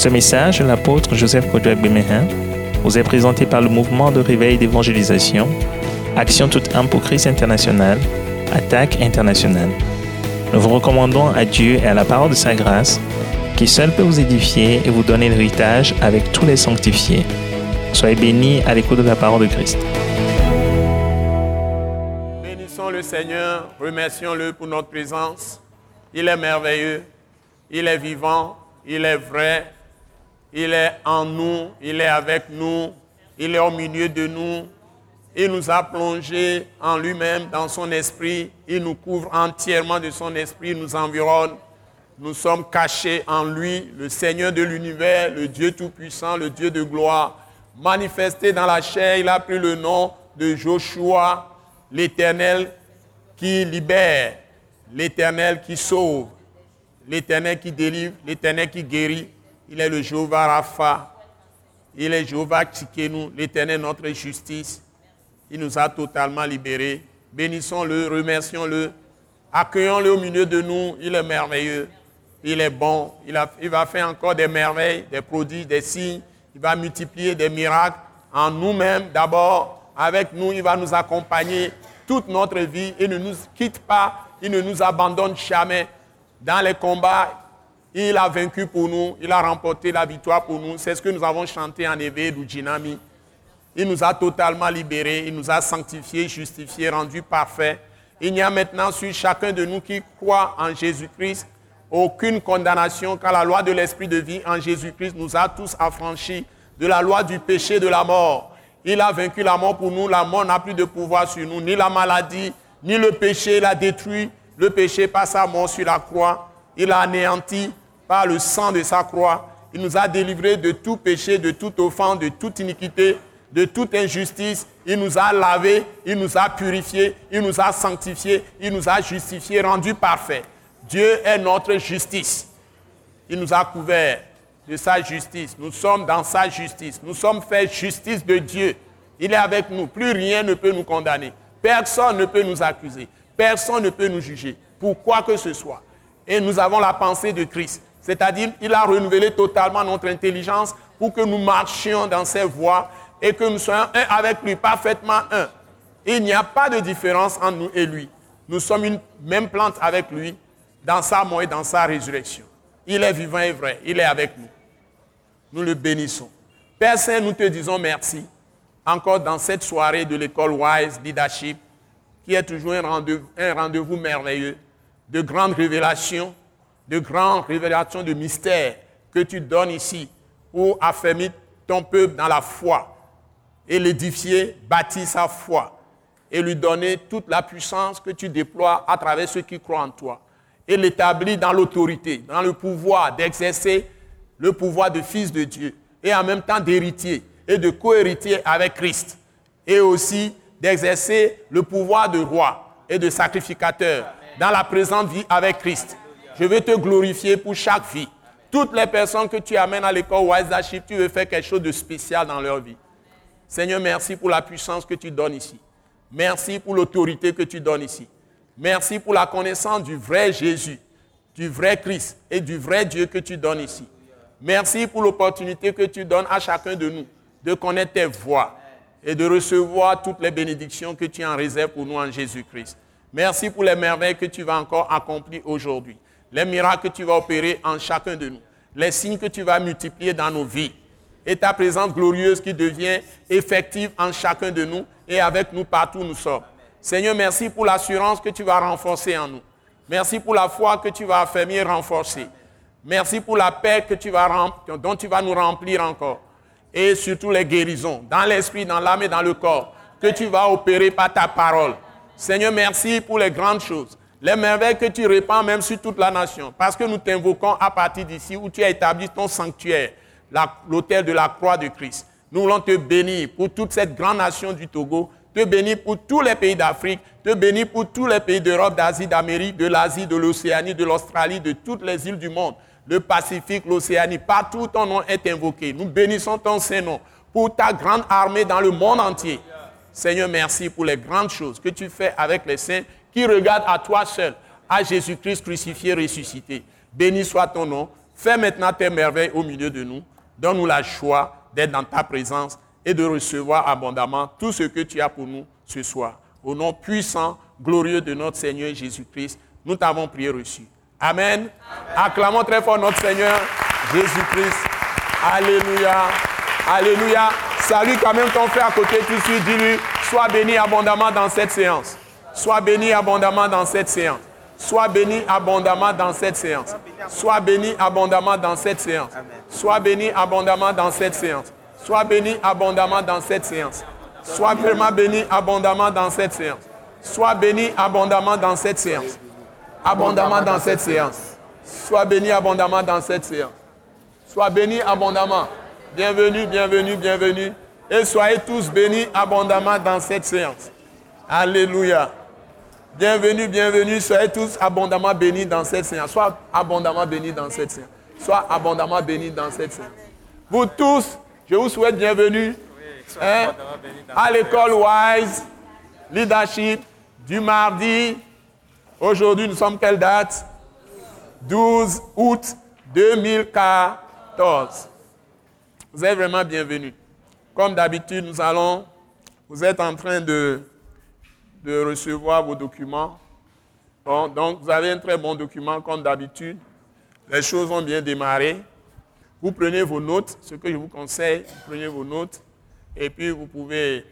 Ce message, l'apôtre Joseph Kodouak Bemehin, vous est présenté par le mouvement de réveil d'évangélisation, Action toute âme pour Christ international, Attaque internationale. Nous vous recommandons à Dieu et à la parole de sa grâce, qui seul peut vous édifier et vous donner l'héritage avec tous les sanctifiés. Soyez bénis à l'écoute de la parole de Christ. Bénissons le Seigneur, remercions-le pour notre présence. Il est merveilleux, il est vivant, il est vrai, il est en nous, il est avec nous, il est au milieu de nous. Il nous a plongés en lui-même, dans son esprit. Il nous couvre entièrement de son esprit, il nous environne. Nous sommes cachés en lui, le Seigneur de l'univers, le Dieu Tout-Puissant, le Dieu de gloire. Manifesté dans la chair, il a pris le nom de Joshua, l'Éternel qui libère, l'Éternel qui sauve, l'Éternel qui délivre, l'Éternel qui guérit. Il est le Jéhovah Rapha. Il est Jéhovah Tsikenu, l'Éternel notre justice. Il nous a totalement libérés. Bénissons-le, remercions-le, accueillons-le au milieu de nous. Il est merveilleux. Il est bon. Il, il, va faire encore des merveilles, des prodiges, des signes. Il va multiplier des miracles en nous-mêmes. D'abord, avec nous, il va nous accompagner toute notre vie. Il ne nous quitte pas. Il ne nous abandonne jamais. Dans les combats, il a vaincu pour nous, il a remporté la victoire pour nous. C'est ce que nous avons chanté en éveil du Djinami. Il nous a totalement libérés, il nous a sanctifiés, justifiés, rendus parfaits. Il n'y a maintenant sur chacun de nous qui croit en Jésus-Christ aucune condamnation, car la loi de l'esprit de vie en Jésus-Christ nous a tous affranchis de la loi du péché de la mort. Il a vaincu la mort pour nous, la mort n'a plus de pouvoir sur nous, ni la maladie, ni le péché, il a détruit le péché par sa mort sur la croix. Il a anéanti par le sang de sa croix. Il nous a délivrés de tout péché, de toute offense, de toute iniquité, de toute injustice. Il nous a lavés, il nous a purifiés, il nous a sanctifiés, il nous a justifiés, rendus parfaits. Dieu est notre justice. Il nous a couverts de sa justice. Nous sommes dans sa justice. Nous sommes faits justice de Dieu. Il est avec nous. Plus rien ne peut nous condamner. Personne ne peut nous accuser. Personne ne peut nous juger. Pour quoi que ce soit. Et nous avons la pensée de Christ. C'est-à-dire, il a renouvelé totalement notre intelligence pour que nous marchions dans ses voies et que nous soyons un avec lui, parfaitement un. Il n'y a pas de différence entre nous et lui. Nous sommes une même plante avec lui dans sa mort et dans sa résurrection. Il est vivant et vrai. Il est avec nous. Nous le bénissons. Père Saint, nous te disons merci encore dans cette soirée de l'école Wise Leadership qui est toujours un rendez-vous merveilleux de grandes révélations de grandes révélations de mystères que tu donnes ici pour affermir ton peuple dans la foi et l'édifier, bâtir sa foi et lui donner toute la puissance que tu déploies à travers ceux qui croient en toi et l'établir dans l'autorité, dans le pouvoir d'exercer le pouvoir de fils de Dieu et en même temps d'héritier et de co-héritier avec Christ et aussi d'exercer le pouvoir de roi et de sacrificateur dans la présente vie avec Christ je veux te glorifier pour chaque vie. Toutes les personnes que tu amènes à l'école Wise tu veux faire quelque chose de spécial dans leur vie. Seigneur, merci pour la puissance que tu donnes ici. Merci pour l'autorité que tu donnes ici. Merci pour la connaissance du vrai Jésus, du vrai Christ et du vrai Dieu que tu donnes ici. Merci pour l'opportunité que tu donnes à chacun de nous de connaître tes voies et de recevoir toutes les bénédictions que tu en réserves pour nous en Jésus-Christ. Merci pour les merveilles que tu vas encore accomplir aujourd'hui les miracles que tu vas opérer en chacun de nous, les signes que tu vas multiplier dans nos vies, et ta présence glorieuse qui devient effective en chacun de nous et avec nous partout où nous sommes. Seigneur, merci pour l'assurance que tu vas renforcer en nous. Merci pour la foi que tu vas affermir et renforcer. Merci pour la paix que tu vas, dont tu vas nous remplir encore. Et surtout les guérisons, dans l'esprit, dans l'âme et dans le corps, que tu vas opérer par ta parole. Seigneur, merci pour les grandes choses les merveilles que tu répands même sur toute la nation. Parce que nous t'invoquons à partir d'ici où tu as établi ton sanctuaire, l'autel de la croix de Christ. Nous voulons te bénir pour toute cette grande nation du Togo, te bénir pour tous les pays d'Afrique, te bénir pour tous les pays d'Europe, d'Asie, d'Amérique, de l'Asie, de l'Océanie, de l'Australie, de toutes les îles du monde, le Pacifique, l'Océanie, partout ton nom est invoqué. Nous bénissons ton Saint-Nom pour ta grande armée dans le monde entier. Seigneur, merci pour les grandes choses que tu fais avec les saints qui regarde à toi seul, à Jésus-Christ crucifié, ressuscité. Béni soit ton nom. Fais maintenant tes merveilles au milieu de nous. Donne-nous la joie d'être dans ta présence et de recevoir abondamment tout ce que tu as pour nous ce soir. Au nom puissant, glorieux de notre Seigneur Jésus-Christ, nous t'avons prié reçu. Amen. Acclamons très fort notre Seigneur Jésus-Christ. Alléluia. Alléluia. Salut quand même ton frère à côté tout de suite. Dis-lui, sois béni abondamment dans cette séance. Sois béni abondamment dans cette séance. Sois béni abondamment dans cette séance. Sois béni abondamment dans cette séance. Sois béni abondamment dans cette séance. Sois béni abondamment dans cette séance. Sois vraiment béni abondamment dans cette séance. Sois béni abondamment dans cette séance. Abondamment dans cette séance. Sois béni abondamment dans cette séance. Sois béni abondamment. Bienvenue, bienvenue, bienvenue. Et soyez tous bénis abondamment dans cette séance. Alléluia. Bienvenue, bienvenue. Soyez tous abondamment bénis dans cette séance. Sois abondamment bénis dans cette séance. Sois abondamment bénis dans cette séance. Vous tous, je vous souhaite bienvenue hein, à l'école Wise Leadership du mardi. Aujourd'hui, nous sommes quelle date? 12 août 2014. Vous êtes vraiment bienvenus. Comme d'habitude, nous allons, vous êtes en train de, de recevoir vos documents. donc, vous avez un très bon document comme d'habitude. Les choses ont bien démarré. Vous prenez vos notes, ce que je vous conseille, vous prenez vos notes. Et puis, vous pouvez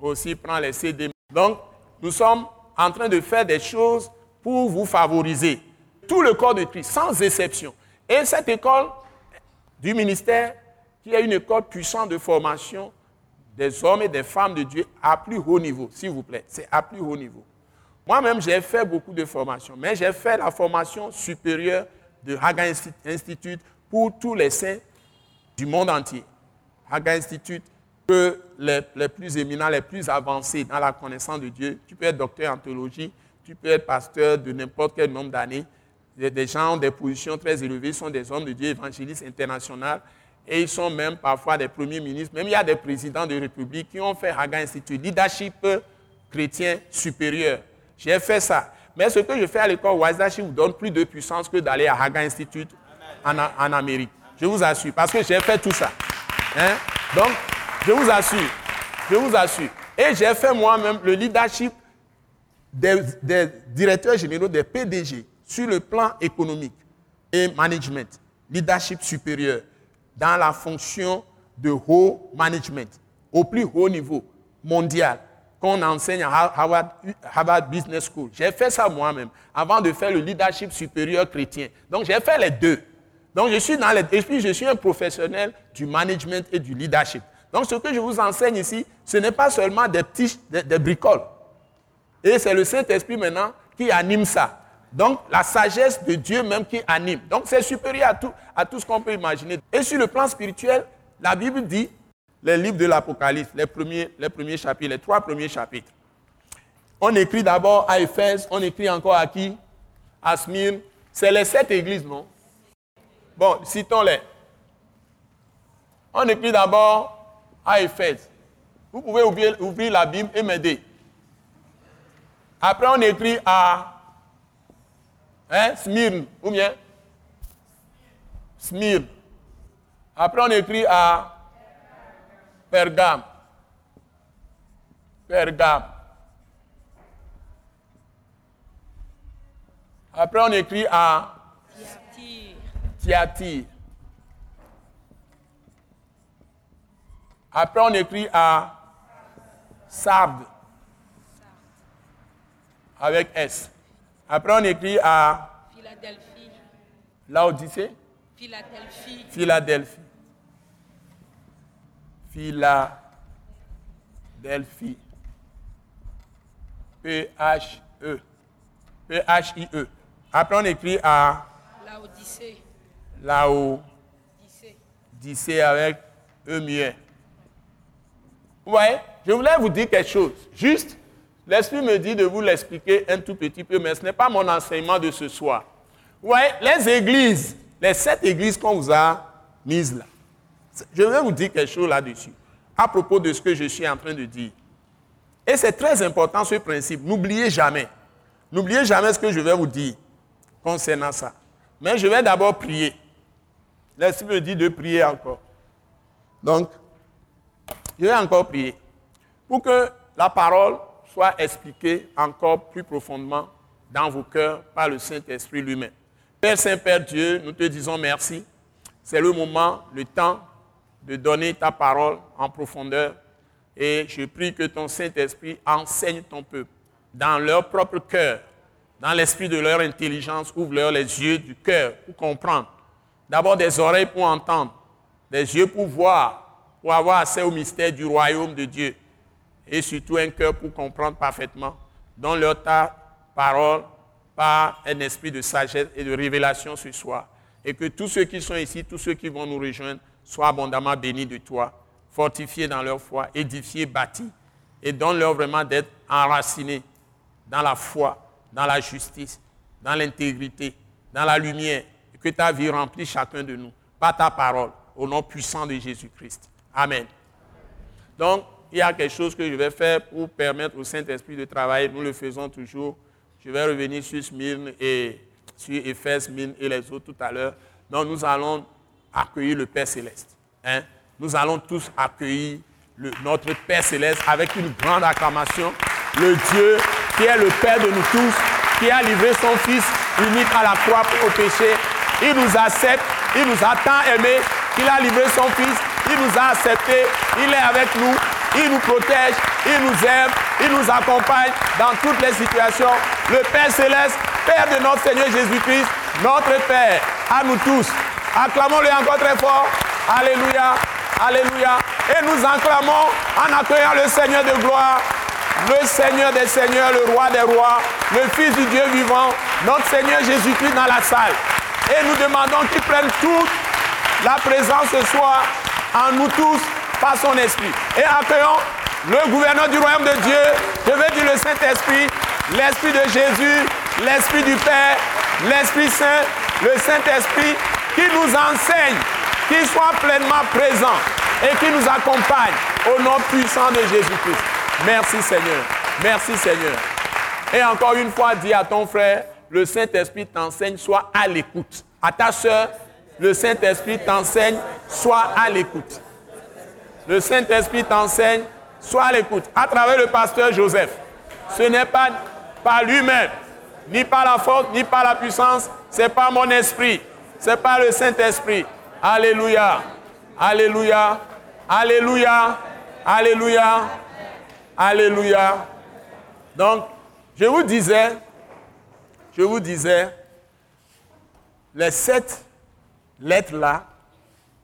aussi prendre les CD. Donc, nous sommes en train de faire des choses pour vous favoriser. Tout le corps de Christ, sans exception. Et cette école du ministère y a une école puissante de formation des hommes et des femmes de Dieu à plus haut niveau, s'il vous plaît. C'est à plus haut niveau. Moi-même, j'ai fait beaucoup de formations, mais j'ai fait la formation supérieure de Haga Institute pour tous les saints du monde entier. Haga Institute, que les, les, plus éminents, les plus avancés dans la connaissance de Dieu. Tu peux être docteur en théologie, tu peux être pasteur de n'importe quel nombre d'années. Des gens ont des positions très élevées, sont des hommes de Dieu évangélistes internationaux et ils sont même parfois des premiers ministres, même il y a des présidents de république qui ont fait Haga Institute, leadership chrétien supérieur. J'ai fait ça. Mais ce que je fais à l'école Wazashi vous donne plus de puissance que d'aller à Haga Institute en, Amérique. Je vous assure, parce que j'ai fait tout ça. Hein? Donc, je vous assure, je vous assure. Et j'ai fait moi-même le leadership des, des directeurs généraux, des PDG, sur le plan économique et management, leadership supérieur dans la fonction de haut management, au plus haut niveau mondial, qu'on enseigne à Harvard, Business School. J'ai fait ça moi-même, avant de faire le leadership supérieur chrétien. Donc j'ai fait les deux. Donc je suis dans les, je suis un professionnel du management et du leadership. Donc ce que je vous enseigne ici, ce n'est pas seulement des petits, des bricoles. Et c'est le Saint-Esprit maintenant qui anime ça. Donc, la sagesse de Dieu même qui anime. Donc, c'est supérieur à tout, à tout ce qu'on peut imaginer. Et sur le plan spirituel, la Bible dit, les livres de l'Apocalypse, les premiers, les premiers chapitres, les trois premiers chapitres. On écrit d'abord à Éphèse, on écrit encore à qui? À Smyrne. C'est les sept églises, non? Bon, citons-les. On écrit d'abord à Éphèse. Vous pouvez ouvrir, ouvrir la Bible et m'aider. Après, on écrit à Hein? Smyrne, ou bien? Smyrne. Après, on écrit à Pergame. Pergame. Après, on écrit à Thyatire. Après, on écrit à Sardes. Avec S. Après, on écrit à Philadelphie. Laodicée Philadelphie. Philadelphie. Philadelphie. P-H-E. P-H-I-E. Après, on écrit à Laodicée. Laodicée avec E muet. Vous voyez, je voulais vous dire quelque chose. Juste L'Esprit me dit de vous l'expliquer un tout petit peu, mais ce n'est pas mon enseignement de ce soir. Vous les églises, les sept églises qu'on vous a mises là, je vais vous dire quelque chose là-dessus, à propos de ce que je suis en train de dire. Et c'est très important ce principe. N'oubliez jamais. N'oubliez jamais ce que je vais vous dire concernant ça. Mais je vais d'abord prier. l'Esprit me dit de prier encore. Donc, je vais encore prier pour que la parole soit encore plus profondément dans vos cœurs par le Saint-Esprit lui-même. Père Saint-Père Dieu, nous te disons merci. C'est le moment, le temps de donner ta parole en profondeur. Et je prie que ton Saint-Esprit enseigne ton peuple dans leur propre cœur, dans l'esprit de leur intelligence, ouvre-leur les yeux du cœur pour comprendre. D'abord des oreilles pour entendre, des yeux pour voir, pour avoir accès au mystère du royaume de Dieu. Et surtout un cœur pour comprendre parfaitement. Donne-leur ta parole par un esprit de sagesse et de révélation ce soir. Et que tous ceux qui sont ici, tous ceux qui vont nous rejoindre, soient abondamment bénis de toi, fortifiés dans leur foi, édifiés, bâtis. Et donne-leur vraiment d'être enracinés dans la foi, dans la justice, dans l'intégrité, dans la lumière, et que ta vie remplisse chacun de nous par ta parole, au nom puissant de Jésus-Christ. Amen. Donc, il y a quelque chose que je vais faire pour permettre au Saint-Esprit de travailler. Nous le faisons toujours. Je vais revenir sur Smyrne et sur Éphèse, Smyrne et les autres tout à l'heure. Donc, nous allons accueillir le Père Céleste. Hein. Nous allons tous accueillir notre Père Céleste avec une grande acclamation. Le Dieu qui est le Père de nous tous, qui a livré son Fils unique à la croix pour au péché. Il nous accepte, il nous a tant aimés qu'il a livré son Fils, il nous a acceptés, il est avec nous, il nous protège, il nous aime, il nous accompagne dans toutes les situations. Le Père céleste, Père de notre Seigneur Jésus-Christ, notre Père, à nous tous. Acclamons-le encore très fort. Alléluia, Alléluia. Et nous acclamons en accueillant le Seigneur de gloire le Seigneur des Seigneurs, le Roi des Rois, le Fils du Dieu vivant, notre Seigneur Jésus-Christ dans la salle. Et nous demandons qu'il prenne toute la présence ce soir en nous tous son esprit. Et accueillons le gouverneur du royaume de Dieu, je veux dire le Saint-Esprit, l'Esprit de Jésus, l'Esprit du Père, l'Esprit Saint, le Saint-Esprit qui nous enseigne, qui soit pleinement présent et qui nous accompagne au nom puissant de Jésus-Christ. Merci Seigneur. Merci Seigneur. Et encore une fois, dis à ton frère, le Saint-Esprit t'enseigne, sois à l'écoute. À ta soeur, le Saint-Esprit t'enseigne, sois à l'écoute. Le Saint-Esprit t'enseigne, sois à l'écoute. À travers le pasteur Joseph. Ce n'est pas par lui-même, ni par la force, ni par la puissance, c'est par mon esprit. C'est par le Saint-Esprit. Alléluia. Alléluia. Alléluia. Alléluia. Alléluia. Donc, je vous disais, je vous disais, les sept lettres-là,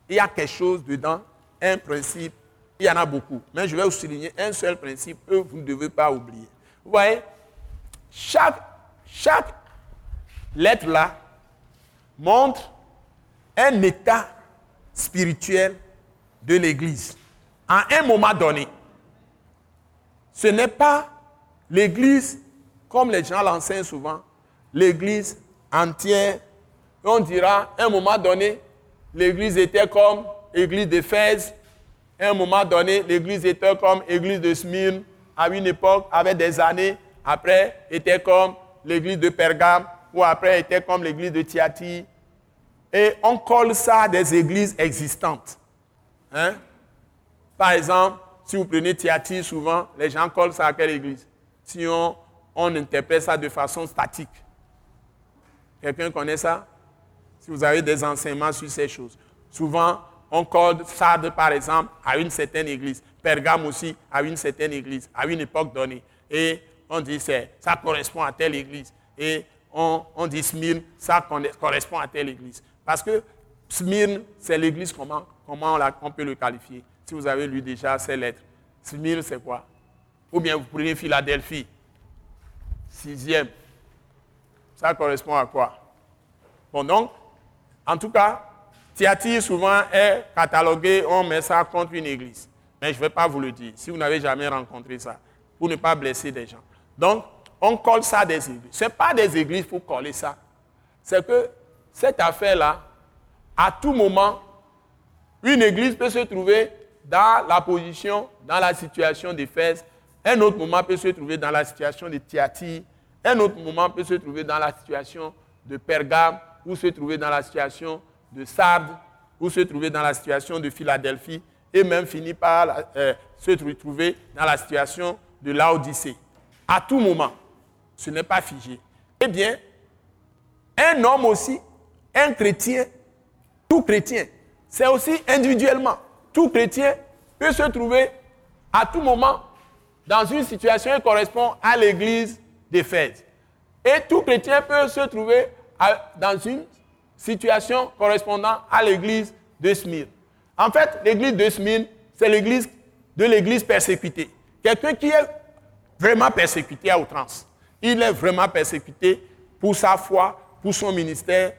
il y a quelque chose dedans, un principe, il y en a beaucoup. Mais je vais vous souligner un seul principe que vous ne devez pas oublier. Vous voyez, chaque, chaque lettre-là montre un état spirituel de l'Église à un moment donné. Ce n'est pas l'Église, comme les gens l'enseignent souvent, l'Église entière. On dira, à un moment donné, l'Église était comme l'Église d'Éphèse. À un moment donné, l'Église était comme l'Église de Smyrne. À une époque, avec des années, après, était comme l'Église de Pergame, ou après, était comme l'Église de Thyatire. Et on colle ça des églises existantes. Hein? Par exemple, si vous prenez Thyatire, souvent, les gens collent ça à quelle église? Si on, interprète ça de façon statique. Quelqu'un connaît ça? Si vous avez des enseignements sur ces choses. Souvent, on colle Sardes, par exemple, à une certaine église. Pergame aussi, à une certaine église, à une époque donnée. Et on dit ça correspond à telle église. Et on, dit Smyrne, ça correspond à telle église. Parce que Smyrne, c'est l'église, comment, comment on peut le qualifier si vous avez lu déjà ces lettres. Smyrne, c'est quoi? Ou bien vous prenez Philadelphie, sixième. Ça correspond à quoi? Bon, donc, en tout cas, Thyatire souvent est catalogué, on met ça contre une église. Mais je ne vais pas vous le dire, si vous n'avez jamais rencontré ça, pour ne pas blesser des gens. Donc, on colle ça des églises. Ce n'est pas des églises pour coller ça. C'est que cette affaire-là, à tout moment, une église peut se trouver dans la position, dans la situation d'Éphèse. Un autre moment peut se trouver dans la situation de Thyatire. Un autre moment peut se trouver dans la situation de Pergame ou se trouver dans la situation de Sardes ou se trouver dans la situation de Philadelphie et même finir par euh, se retrouver dans la situation de l'Odyssée. À tout moment, ce n'est pas figé. Eh bien, un homme aussi, un chrétien, tout chrétien, c'est aussi individuellement. Tout chrétien peut se trouver à tout moment dans une situation qui correspond à l'église d'Éphèse. Et tout chrétien peut se trouver dans une situation correspondant à l'église de Smyrne. En fait, l'église de Smyrne, c'est l'église de l'église persécutée. Quelqu'un qui est vraiment persécuté à outrance. Il est vraiment persécuté pour sa foi, pour son ministère,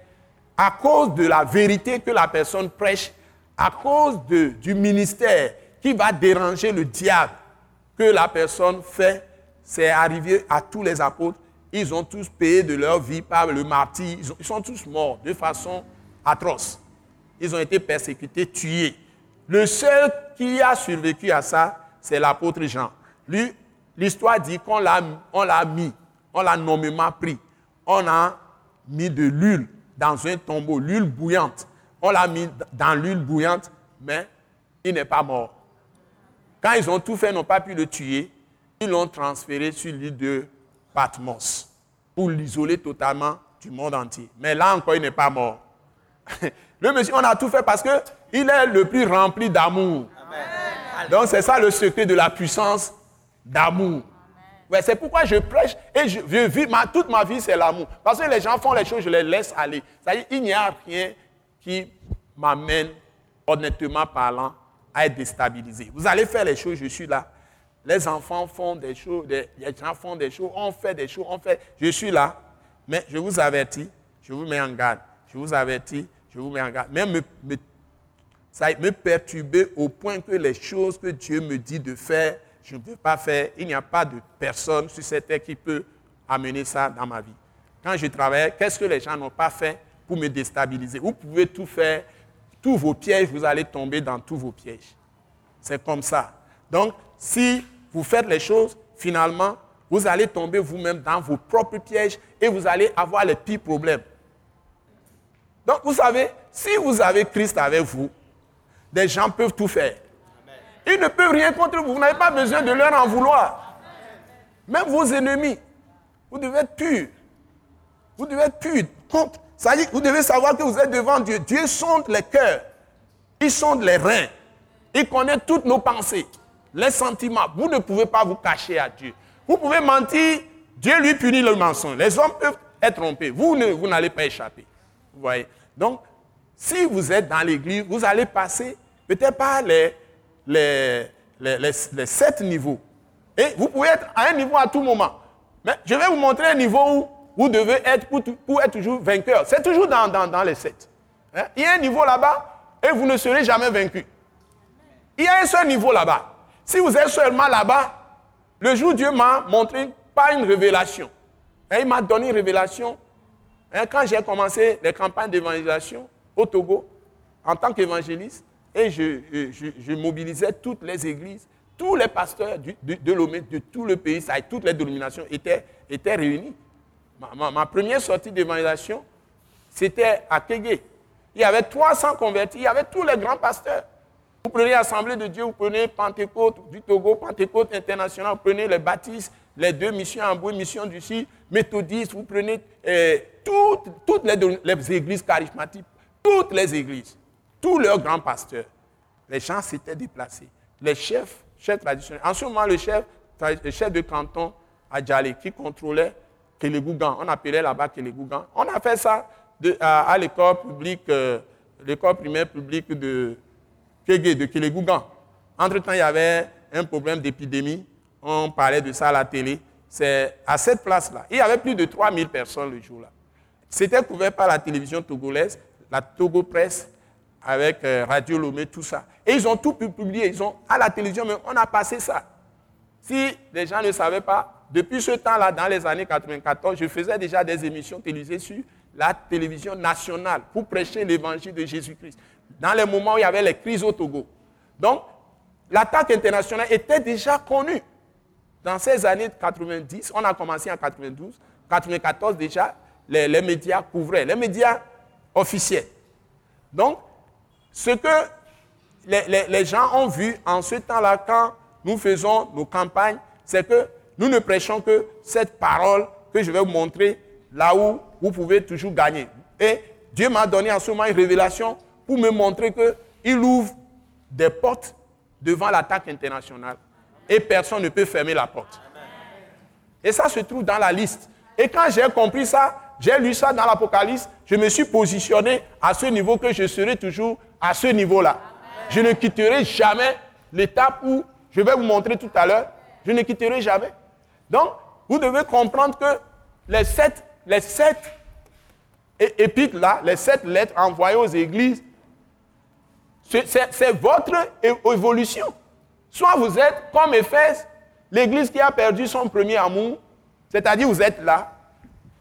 à cause de la vérité que la personne prêche, à cause du ministère qui va déranger le diable que la personne fait. C'est arrivé à tous les apôtres. Ils ont tous payé de leur vie par le martyr. Ils, sont tous morts de façon atroce. Ils ont été persécutés, tués. Le seul qui a survécu à ça, c'est l'apôtre Jean. Lui, l'histoire dit qu'on l'a, l'a mis, on l'a nommément pris. On a mis de l'huile dans un tombeau, l'huile bouillante. On l'a mis dans l'huile bouillante, mais il n'est pas mort. Quand ils ont tout fait, n'ont pas pu le tuer. Ils l'ont transféré sur l'île de Patmos pour l'isoler totalement du monde entier. Mais là encore, il n'est pas mort. Le monsieur, on a tout fait parce qu'il est le plus rempli d'amour. Donc c'est ça le secret de la puissance d'amour. Ouais, c'est pourquoi je prêche et je, vis ma, toute ma vie, c'est l'amour. Parce que les gens font les choses, je les laisse aller. C'est-à-dire, il n'y a rien qui m'amène, honnêtement parlant, à être déstabilisé. Vous allez faire les choses, je suis là. Les enfants font des choses, les gens font des choses, on fait des choses, on fait. Je suis là. Mais je vous avertis, je vous mets en garde. Je vous avertis, je vous mets en garde. Me, ça me perturber au point que les choses que Dieu me dit de faire, je ne peux pas faire. Il n'y a pas de personne sur cette terre qui peut amener ça dans ma vie. Quand je travaille, qu'est-ce que les gens n'ont pas fait pour me déstabiliser? Vous pouvez tout faire, tous vos pièges, vous allez tomber dans tous vos pièges. C'est comme ça. Donc, si vous faites les choses, finalement, vous allez tomber vous-même dans vos propres pièges et vous allez avoir les pires problèmes. Donc, vous savez, si vous avez Christ avec vous, des gens peuvent tout faire. Ils ne peuvent rien contre vous. Vous n'avez pas besoin de leur en vouloir. Même vos ennemis, vous devez être pur. Vous devez être pur. Ça dit, vous devez savoir que vous êtes devant Dieu. Dieu sonde les cœurs. Il sonde les reins. Il connaît toutes nos pensées, les sentiments. Vous ne pouvez pas vous cacher à Dieu. Vous pouvez mentir, Dieu lui punit le mensonge. Les hommes peuvent être trompés. Vous, vous n'allez pas échapper. Vous voyez? Donc, si vous êtes dans l'église, vous allez passer peut-être pas les, les, les, sept niveaux. Et vous pouvez être à un niveau à tout moment. Mais je vais vous montrer un niveau où vous devez être pour, être toujours vainqueur. C'est toujours dans, dans, les sept. Hein? Il y a un niveau là-bas et vous ne serez jamais vaincu. Il y a un seul niveau là-bas. Si vous êtes seulement là-bas, le jour où Dieu m'a montré pas une révélation. Et il m'a donné une révélation. Hein, quand j'ai commencé les campagnes d'évangélisation au Togo, en tant qu'évangéliste, et je, mobilisais toutes les églises, tous les pasteurs de, de, de tout le pays, toutes les dénominations étaient, étaient réunis. Ma, première sortie d'évangélisation, c'était à Kégué. Il y avait 300 convertis, il y avait tous les grands pasteurs. Vous prenez l'Assemblée de Dieu, vous prenez Pentecôte du Togo, Pentecôte international, vous prenez les baptistes, les deux missions en bois, mission du Sud, méthodistes, vous prenez eh, toutes, les, églises charismatiques, toutes les églises, tous leurs grands pasteurs. Les gens s'étaient déplacés. Les chefs, chefs traditionnels. En ce moment, le chef, le chef de canton à Djalé, qui contrôlait Kélegougan, on appelait là-bas Kélegougan. On a fait ça à, l'école publique, euh, l'école primaire publique de Kégué, de Kélegougan. Entre-temps, il y avait un problème d'épidémie. On parlait de ça à la télé. C'est à cette place-là. Il y avait plus de 3000 personnes le jour-là. C'était couvert par la télévision togolaise, la Togo Presse, avec euh, Radio Lomé, tout ça. Et ils ont tout publié. Ils ont, à la télévision, mais on a passé ça. Si les gens ne savaient pas, depuis ce temps-là, dans les années 94, je faisais déjà des émissions télévisées sur la télévision nationale pour prêcher l'évangile de Jésus-Christ. Dans les moments où il y avait les crises au Togo. Donc, l'attaque internationale était déjà connue. Dans ces années 90, on a commencé en 92, 94 déjà, les, médias couvraient, les médias officiels. Donc, ce que les, gens ont vu en ce temps-là, quand nous faisons nos campagnes, c'est que nous ne prêchons que cette parole que je vais vous montrer là où vous pouvez toujours gagner. Et Dieu m'a donné en ce moment une révélation pour me montrer qu'il ouvre des portes devant l'attaque internationale et personne ne peut fermer la porte. Et ça se trouve dans la liste. Et quand j'ai compris ça, j'ai lu ça dans l'Apocalypse, je me suis positionné à ce niveau que je serai toujours à ce niveau-là. Je ne quitterai jamais l'étape où je vais vous montrer tout à l'heure. Je ne quitterai jamais. Donc, vous devez comprendre que les sept, les sept épîtres là, les sept lettres envoyées aux églises, c'est votre évolution. Soit vous êtes comme Éphèse, l'église qui a perdu son premier amour, c'est-à-dire vous êtes là,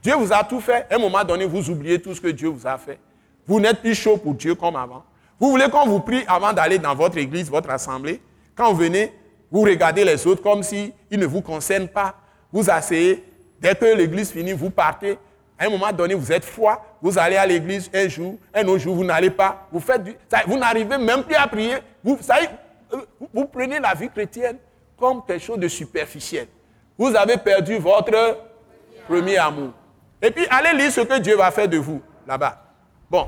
Dieu vous a tout fait, à un moment donné, vous oubliez tout ce que Dieu vous a fait. Vous n'êtes plus chaud pour Dieu comme avant. Vous voulez qu'on vous prie avant d'aller dans votre église, votre assemblée. Quand vous venez, vous regardez les autres comme s'ils ne vous concernent pas. Vous asseyez. Dès que l'église finit, vous partez. À un moment donné, vous êtes foi. Vous allez à l'église un jour, un autre jour, vous n'allez pas. Vous faites vous n'arrivez même plus à prier. Vous, euh, vous prenez la vie chrétienne comme quelque chose de superficiel. Vous avez perdu votre premier amour. Et puis, allez lire ce que Dieu va faire de vous là-bas. Bon,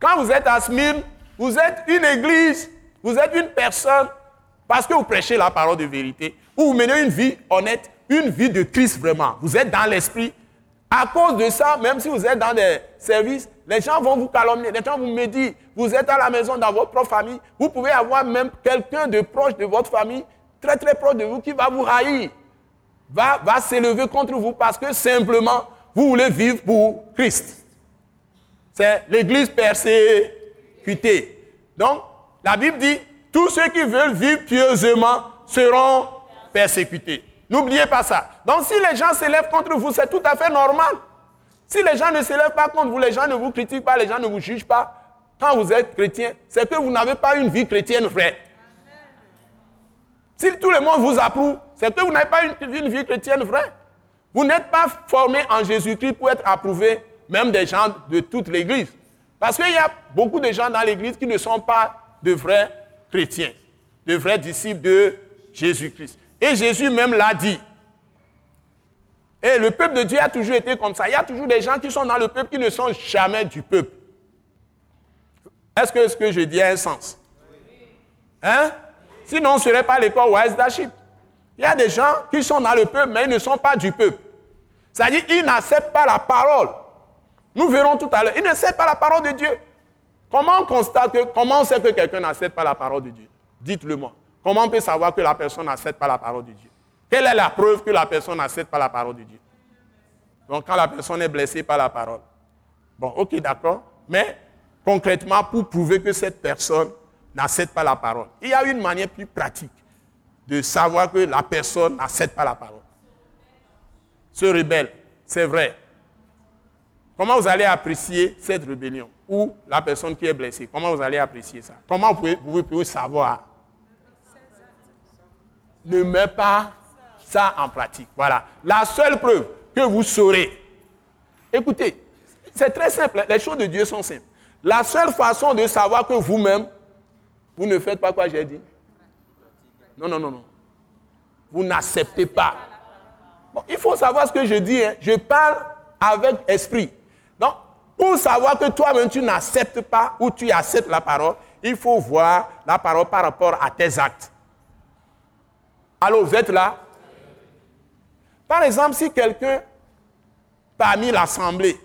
quand vous êtes à Smyrne, vous êtes une église, vous êtes une personne, parce que vous prêchez la parole de vérité, ou vous menez une vie honnête, une vie de Christ vraiment. Vous êtes dans l'esprit. À cause de ça, même si vous êtes dans des services, les gens vont vous calomnier, les gens vous médisent. Vous êtes à la maison dans votre propre famille. Vous pouvez avoir même quelqu'un de proche de votre famille, très très proche de vous, qui va vous haïr, va, va s'élever contre vous parce que simplement, vous voulez vivre pour Christ. C'est l'église percée donc, la Bible dit, tous ceux qui veulent vivre pieusement seront persécutés. N'oubliez pas ça. Donc, si les gens s'élèvent contre vous, c'est tout à fait normal. Si les gens ne s'élèvent pas contre vous, les gens ne vous critiquent pas, les gens ne vous jugent pas, quand vous êtes chrétien, c'est que vous n'avez pas une vie chrétienne vraie. Si tout le monde vous approuve, c'est que vous n'avez pas une, une, vie chrétienne vraie. Vous n'êtes pas formé en Jésus-Christ pour être approuvé, même des gens de toute l'Église. Parce qu'il y a beaucoup de gens dans l'Église qui ne sont pas de vrais chrétiens, de vrais disciples de Jésus-Christ. Et Jésus même l'a dit. Et le peuple de Dieu a toujours été comme ça. Il y a toujours des gens qui sont dans le peuple qui ne sont jamais du peuple. Est-ce que ce que je dis a un sens? Hein? Sinon, ce ne serait pas l'école Wise Daship. Il y a des gens qui sont dans le peuple, mais ils ne sont pas du peuple. C'est-à-dire, ils n'acceptent pas la parole. Nous verrons tout à l'heure. Il ne sait pas la parole de Dieu. Comment on constate que, comment on sait que quelqu'un n'accepte pas la parole de Dieu? Dites-le moi. Comment on peut savoir que la personne n'accepte pas la parole de Dieu? Quelle est la preuve que la personne n'accepte pas la parole de Dieu? Donc quand la personne est blessée par la parole. Bon, ok, d'accord. Mais concrètement, pour prouver que cette personne n'accepte pas la parole, il y a une manière plus pratique de savoir que la personne n'accepte pas la parole. Se rebelle, c'est vrai. Comment vous allez apprécier cette rébellion ou la personne qui est blessée? Comment vous allez apprécier ça? Comment vous pouvez, savoir? Ne mets pas ça en pratique. Voilà. La seule preuve que vous saurez. Écoutez, c'est très simple. Les choses de Dieu sont simples. La seule façon de savoir que vous-même, vous ne faites pas quoi j'ai dit? Non, non, non, non. Vous n'acceptez pas. il faut savoir ce que je dis. Hein. Je parle avec esprit. Donc, pour savoir que toi-même tu n'acceptes pas ou tu acceptes la parole, il faut voir la parole par rapport à tes actes. Alors, vous êtes là? Par exemple, si quelqu'un, parmi l'assemblée,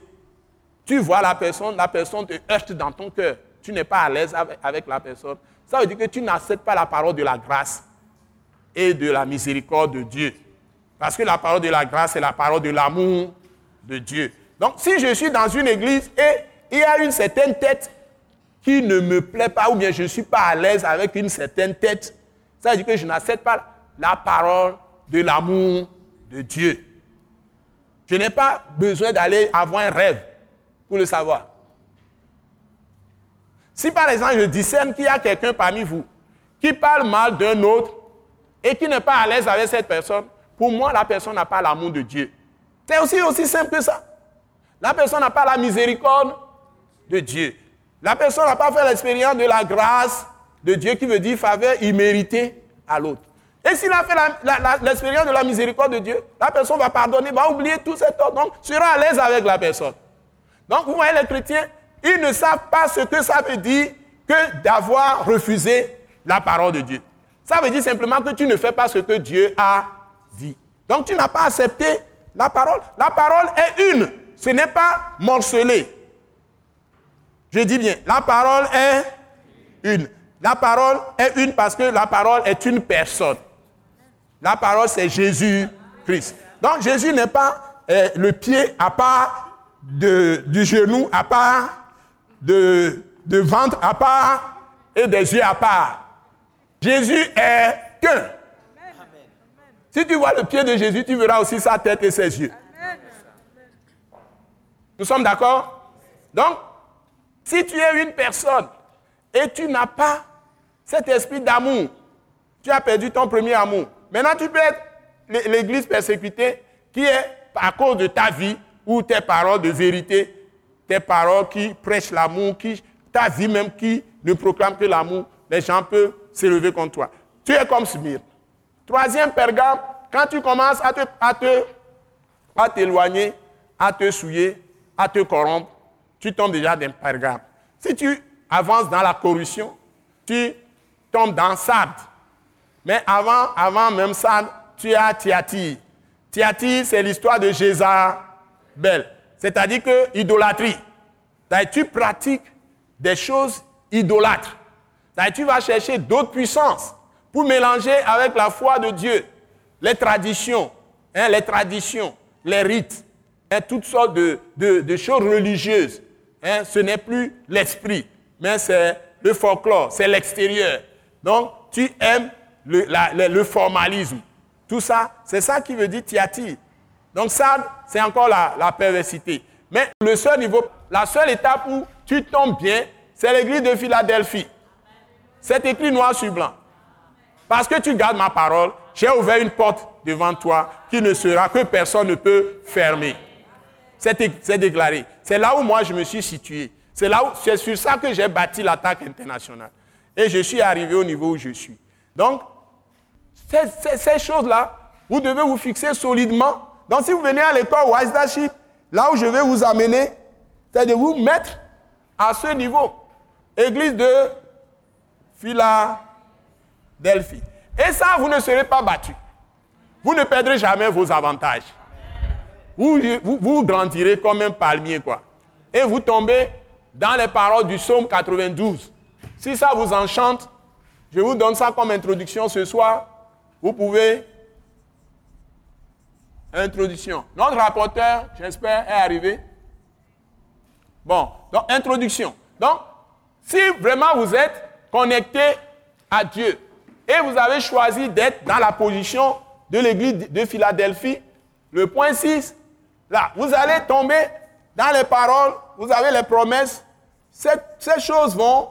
tu vois la personne, la personne te heurte dans ton cœur, tu n'es pas à l'aise avec, avec, la personne, ça veut dire que tu n'acceptes pas la parole de la grâce et de la miséricorde de Dieu. Parce que la parole de la grâce est la parole de l'amour de Dieu. Donc, si je suis dans une église et il y a une certaine tête qui ne me plaît pas, ou bien je ne suis pas à l'aise avec une certaine tête, ça veut dire que je n'accepte pas la parole de l'amour de Dieu. Je n'ai pas besoin d'aller avoir un rêve pour le savoir. Si par exemple je discerne qu'il y a quelqu'un parmi vous qui parle mal d'un autre et qui n'est pas à l'aise avec cette personne, pour moi, la personne n'a pas l'amour de Dieu. C'est aussi, simple que ça. La personne n'a pas la miséricorde de Dieu. La personne n'a pas fait l'expérience de la grâce de Dieu qui veut dire faveur imméritée à l'autre. Et s'il a fait l'expérience de la miséricorde de Dieu, la personne va pardonner, va oublier tout cet ordre, donc sera à l'aise avec la personne. Donc vous voyez les chrétiens, ils ne savent pas ce que ça veut dire que d'avoir refusé la parole de Dieu. Ça veut dire simplement que tu ne fais pas ce que Dieu a dit. Donc tu n'as pas accepté la parole. La parole est une, ce n'est pas morcelé. Je dis bien, la parole est une. La parole est une parce que la parole est une personne. La parole, c'est Jésus-Christ. Donc Jésus n'est pas euh, le pied à part de, du genou, à part de, de ventre, à part et des yeux à part. Jésus est qu'un. Si tu vois le pied de Jésus, tu verras aussi sa tête et ses yeux. Nous sommes d'accord? Donc, si tu es une personne et tu n'as pas cet esprit d'amour, tu as perdu ton premier amour. Maintenant, tu peux être l'église persécutée qui est à cause de ta vie ou tes paroles de vérité, tes paroles qui prêchent l'amour, qui, ta vie même qui ne proclame que l'amour, les gens peuvent s'élever contre toi. Tu es comme Smyrne. Troisième pergame, quand tu commences à te, à te, à t'éloigner, à te souiller, à te corrompre, tu tombes déjà d'un pergame. Si tu avances dans la corruption, tu tombes dans Sade. Mais avant, avant même Sade, tu as Tiati. Tiati, c'est l'histoire de Jézabel. C'est-à-dire que idolâtrie. Tu pratiques des choses idolâtres. Tu vas chercher d'autres puissances pour mélanger avec la foi de Dieu les traditions, hein, les traditions, les rites, hein, toutes sortes de, de, choses religieuses. Hein. ce n'est plus l'esprit, mais c'est le folklore, c'est l'extérieur. Donc, tu aimes le, formalisme. Tout ça, c'est ça qui veut dire tiati. Donc, ça, c'est encore la, la perversité. Mais le seul niveau, la seule étape où tu tombes bien, c'est l'église de Philadelphie. C'est écrit noir sur blanc. Parce que tu gardes ma parole, j'ai ouvert une porte devant toi qui ne sera que personne ne peut fermer. C'est déclaré. C'est là où moi je me suis situé. C'est là où c'est sur ça que j'ai bâti l'attaque internationale. Et je suis arrivé au niveau où je suis. Donc, ces, choses-là, vous devez vous fixer solidement. Donc, si vous venez à l'école Wise là où je vais vous amener, c'est de vous mettre à ce niveau. Église de Philadelphie. Et ça, vous ne serez pas battu. Vous ne perdrez jamais vos avantages. Vous, vous, grandirez comme un palmier, quoi. Et vous tombez dans les paroles du psaume 92. Si ça vous enchante, je vous donne ça comme introduction ce soir. Vous pouvez. Introduction. Notre rapporteur, j'espère, est arrivé. Bon, donc introduction. Donc, si vraiment vous êtes connecté à Dieu et vous avez choisi d'être dans la position de l'église de Philadelphie, le point 6, là, vous allez tomber dans les paroles, vous avez les promesses. Ces, choses vont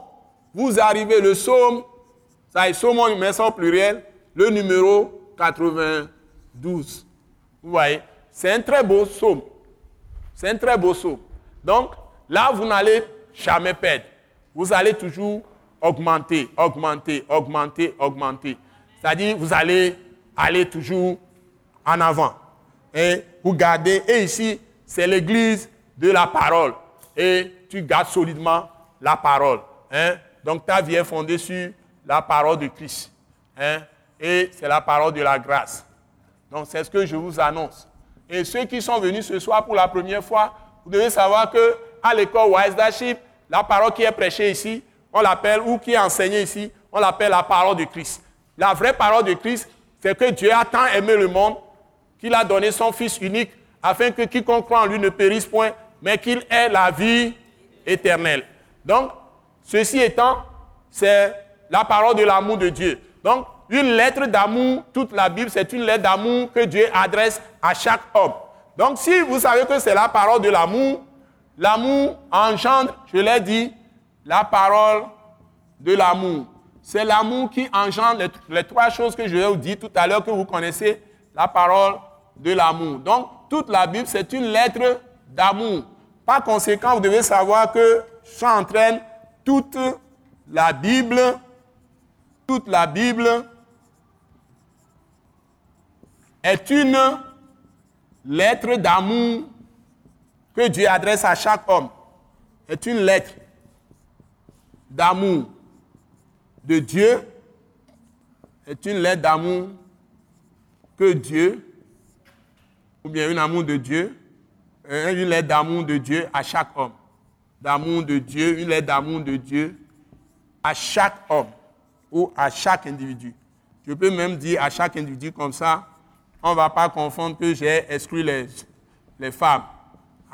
vous arriver. Le psaume, ça est psaume, ça au pluriel, le numéro 92. Vous voyez, c'est un très beau psaume. C'est un très beau psaume. Donc, là, vous n'allez jamais perdre. Vous allez toujours augmenter, augmenter, augmenter, augmenter. C'est-à-dire, vous allez aller toujours en avant. Et vous gardez, et ici, c'est l'église de la parole. Et tu gardes solidement la parole. Hein? Donc ta vie est fondée sur la parole de Christ. Hein? Et c'est la parole de la grâce. Donc c'est ce que je vous annonce. Et ceux qui sont venus ce soir pour la première fois, vous devez savoir que à l'école Wise la parole qui est prêchée ici, on l'appelle, ou qui est enseigné ici, on l'appelle la parole de Christ. La vraie parole de Christ, c'est que Dieu a tant aimé le monde qu'il a donné son Fils unique afin que quiconque croit en lui ne périsse point, mais qu'il ait la vie éternelle. Donc, ceci étant, c'est la parole de l'amour de Dieu. Donc, une lettre d'amour, toute la Bible, c'est une lettre d'amour que Dieu adresse à chaque homme. Donc, si vous savez que c'est la parole de l'amour, l'amour engendre, je l'ai dit, la parole de l'amour. C'est l'amour qui engendre les, trois choses que je vous dire tout à l'heure que vous connaissez, la parole de l'amour. Donc, toute la Bible, c'est une lettre d'amour. Par conséquent, vous devez savoir que ça entraîne toute la Bible, toute la Bible est une lettre d'amour que Dieu adresse à chaque homme. Est une lettre d'amour de Dieu. Est une lettre d'amour que Dieu, ou bien un amour de Dieu, une lettre d'amour de Dieu à chaque homme. D'amour de Dieu, une lettre d'amour de Dieu à chaque homme ou à chaque individu. Je peux même dire à chaque individu comme ça, on ne va pas confondre que j'ai exclu les, femmes.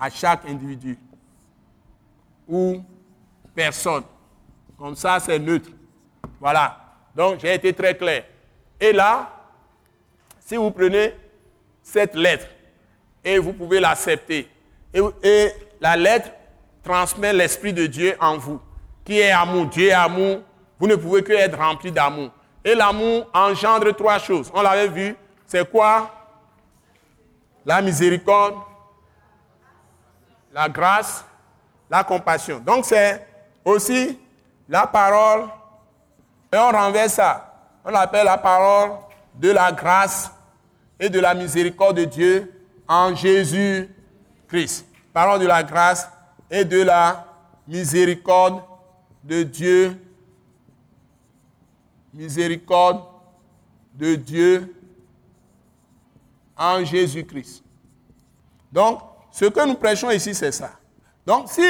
À chaque individu ou personne. Comme ça, c'est neutre. Voilà. Donc, j'ai été très clair. Et là, si vous prenez cette lettre et vous pouvez l'accepter, et, la lettre transmet l'Esprit de Dieu en vous, qui est amour. Dieu est amour. Vous ne pouvez que être rempli d'amour. Et l'amour engendre trois choses. On l'avait vu. C'est quoi? La miséricorde, la grâce, la compassion. Donc c'est aussi la parole, et on renverse ça. On l'appelle la parole de la grâce et de la miséricorde de Dieu en Jésus-Christ. Parole de la grâce et de la miséricorde de Dieu. Miséricorde de Dieu en Jésus-Christ. Donc, ce que nous prêchons ici, c'est ça. Donc, si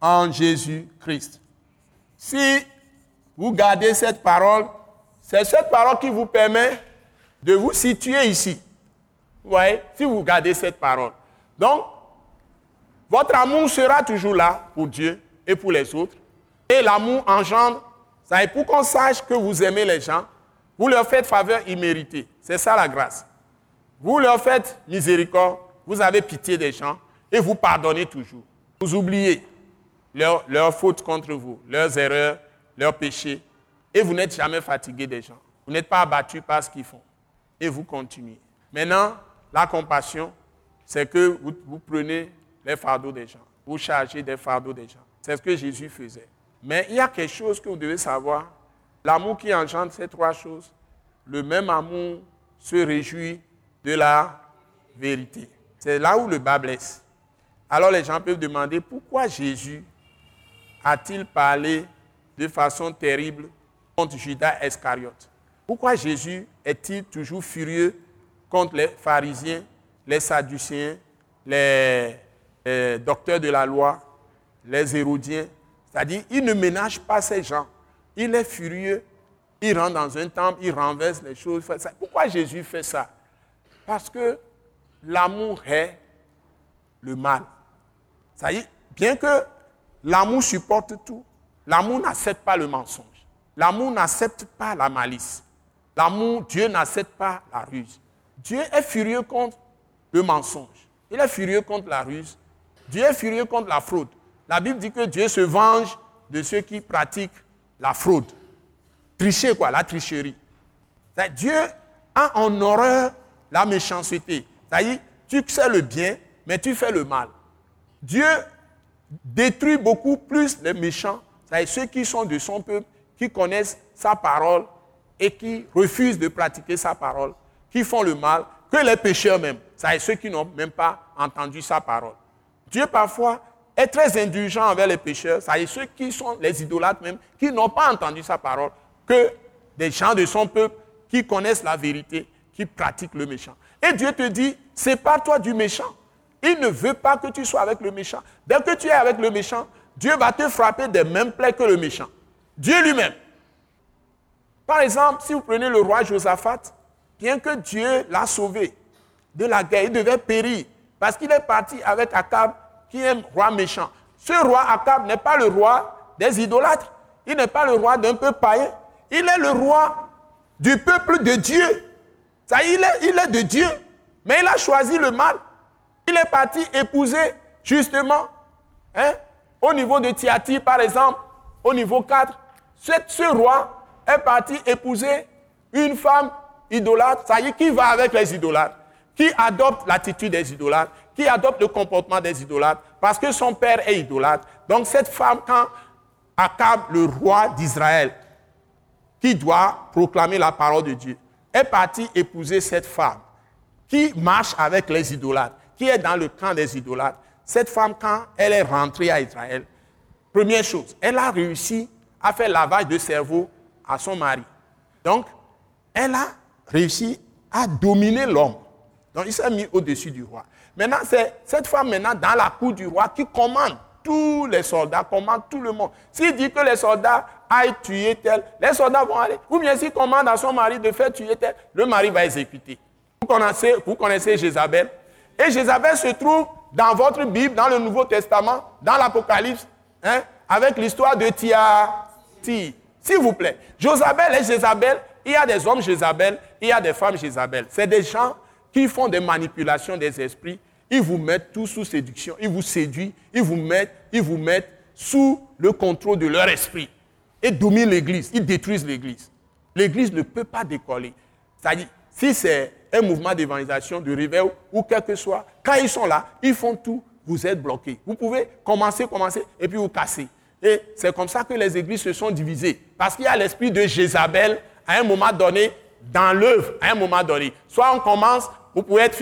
en Jésus-Christ, si vous gardez cette parole, c'est cette parole qui vous permet de vous situer ici. Vous voyez, si vous gardez cette parole. Donc, votre amour sera toujours là pour Dieu et pour les autres. Et l'amour engendre, ça pour qu'on sache que vous aimez les gens, vous leur faites faveur imméritée. C'est ça la grâce. Vous leur faites miséricorde, vous avez pitié des gens et vous pardonnez toujours. Vous oubliez leurs leur fautes contre vous, leurs erreurs, leurs péchés, et vous n'êtes jamais fatigué des gens. Vous n'êtes pas abattu par ce qu'ils font. Et vous continuez. Maintenant, la compassion, c'est que vous, vous, prenez les fardeaux des gens. Vous chargez des fardeaux des gens. C'est ce que Jésus faisait. Mais il y a quelque chose que vous devez savoir. L'amour qui engendre ces trois choses, le même amour se réjouit de la vérité. C'est là où le bas blesse. Alors les gens peuvent demander pourquoi Jésus a-t-il parlé de façon terrible contre Judas Iscariote? Pourquoi Jésus est-il toujours furieux contre les pharisiens, les sadduciens, les, docteurs de la loi, les hérodiens? C'est-à-dire, il ne ménage pas ces gens. Il est furieux, il rentre dans un temple, il renverse les choses. Pourquoi Jésus fait ça? Parce que l'amour est le mal. Ça y est, bien que L'amour supporte tout. L'amour n'accepte pas le mensonge. L'amour n'accepte pas la malice. L'amour, Dieu n'accepte pas la ruse. Dieu est furieux contre le mensonge. Il est furieux contre la ruse. Dieu est furieux contre la fraude. La Bible dit que Dieu se venge de ceux qui pratiquent la fraude. Tricher quoi, la tricherie. Dieu a en horreur la méchanceté. C'est-à-dire, tu sais le bien, mais tu fais le mal. Dieu détruit beaucoup plus les méchants, c'est-à-dire ceux qui sont de son peuple, qui connaissent sa parole et qui refusent de pratiquer sa parole, qui font le mal, que les pécheurs même, c'est-à-dire ceux qui n'ont même pas entendu sa parole. Dieu parfois est très indulgent envers les pécheurs, c'est-à-dire ceux qui sont les idolâtres même, qui n'ont pas entendu sa parole, que des gens de son peuple qui connaissent la vérité, qui pratiquent le méchant. Et Dieu te dit, sépare-toi du méchant. Il ne veut pas que tu sois avec le méchant. Dès que tu es avec le méchant, Dieu va te frapper des mêmes plaies que le méchant. Dieu lui-même. Par exemple, si vous prenez le roi Josaphat, bien que Dieu l'a sauvé de la guerre, il devait périr parce qu'il est parti avec Akab, qui est un roi méchant. Ce roi Akab n'est pas le roi des idolâtres. Il n'est pas le roi d'un peuple païen. Il est le roi du peuple de Dieu. Ça, il, est, il est de Dieu. Mais il a choisi le mal. Il est parti épouser justement, hein, au niveau de Tiati par exemple, au niveau 4, ce roi est parti épouser une femme idolâtre, ça y est, qui va avec les idolâtres, qui adopte l'attitude des idolâtres, qui adopte le comportement des idolâtres, parce que son père est idolâtre. Donc cette femme, quand Akab, le roi d'Israël, qui doit proclamer la parole de Dieu, est parti épouser cette femme qui marche avec les idolâtres, qui est dans le camp des idolâtres. Cette femme, quand elle est rentrée à Israël, première chose, elle a réussi à faire lavage de cerveau à son mari. Donc, elle a réussi à dominer l'homme. Donc, il s'est mis au-dessus du roi. Maintenant, c'est cette femme maintenant dans la cour du roi qui commande tous les soldats, commande tout le monde. S'il dit que les soldats aillent tuer tel, les soldats vont aller. Ou bien s'il commande à son mari de faire tuer tel, le mari va exécuter. Vous connaissez, vous connaissez Jézabel. Et Jézabel se trouve dans votre Bible, dans le Nouveau Testament, dans l'Apocalypse, hein, avec l'histoire de Tiati. S'il vous plaît. Josabel et Jézabel, il y a des hommes Jézabel, il y a des femmes Jézabel. C'est des gens qui font des manipulations des esprits. Ils vous mettent tout sous séduction. Ils vous séduisent. Ils vous mettent, ils vous mettent sous le contrôle de leur esprit. Et dominent l'église. Ils détruisent l'église. L'église ne peut pas décoller. C'est-à-dire, si c'est un mouvement d'évangélisation, de réveil ou quel que soit, quand ils sont là, ils font tout, vous êtes bloqué. Vous pouvez commencer, commencer, et puis vous casser. Et c'est comme ça que les églises se sont divisées. Parce qu'il y a l'esprit de Jézabel à un moment donné dans l'œuvre, à un moment donné. Soit on commence, vous pouvez être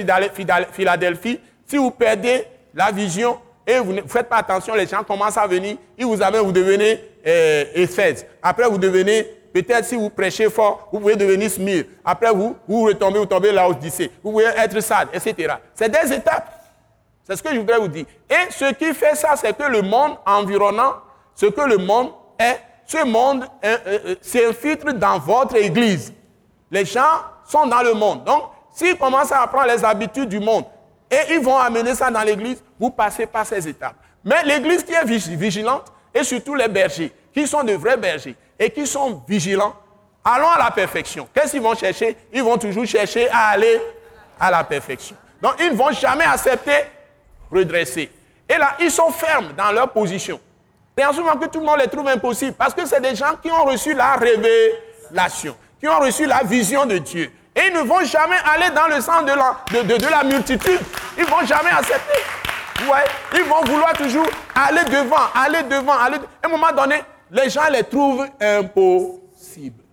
Philadelphie. Si vous perdez la vision et vous ne faites pas attention, les gens commencent à venir, et vous avez, vous devenez euh, Éphèse. Après, vous devenez, peut-être si vous prêchez fort, vous pouvez devenir Smir. Après, vous, vous retombez, vous tombez là Odyssée. Vous pouvez être Sade, etc. C'est des étapes. C'est ce que je voudrais vous dire. Et ce qui fait ça, c'est que le monde environnant, ce que le monde est, ce monde euh, euh, s'infiltre dans votre église. Les gens sont dans le monde. Donc, s'ils commencent à apprendre les habitudes du monde et ils vont amener ça dans l'église, vous passez par ces étapes. Mais l'église qui est vigilante, et surtout les bergers, qui sont de vrais bergers et qui sont vigilants, allons à la perfection. Qu'est-ce qu'ils vont chercher? Ils vont toujours chercher à aller à la perfection. Donc, ils ne vont jamais accepter redresser. Et là, ils sont fermes dans leur position. C'est en ce moment que tout le monde les trouve impossibles, parce que c'est des gens qui ont reçu la révélation qui ont reçu la vision de Dieu. Et ils ne vont jamais aller dans le sens de la, de, de, la multitude. Ils ne vont jamais accepter. Voyez? Ils vont vouloir toujours aller devant, aller devant, aller À un moment donné, les gens les trouvent impossibles.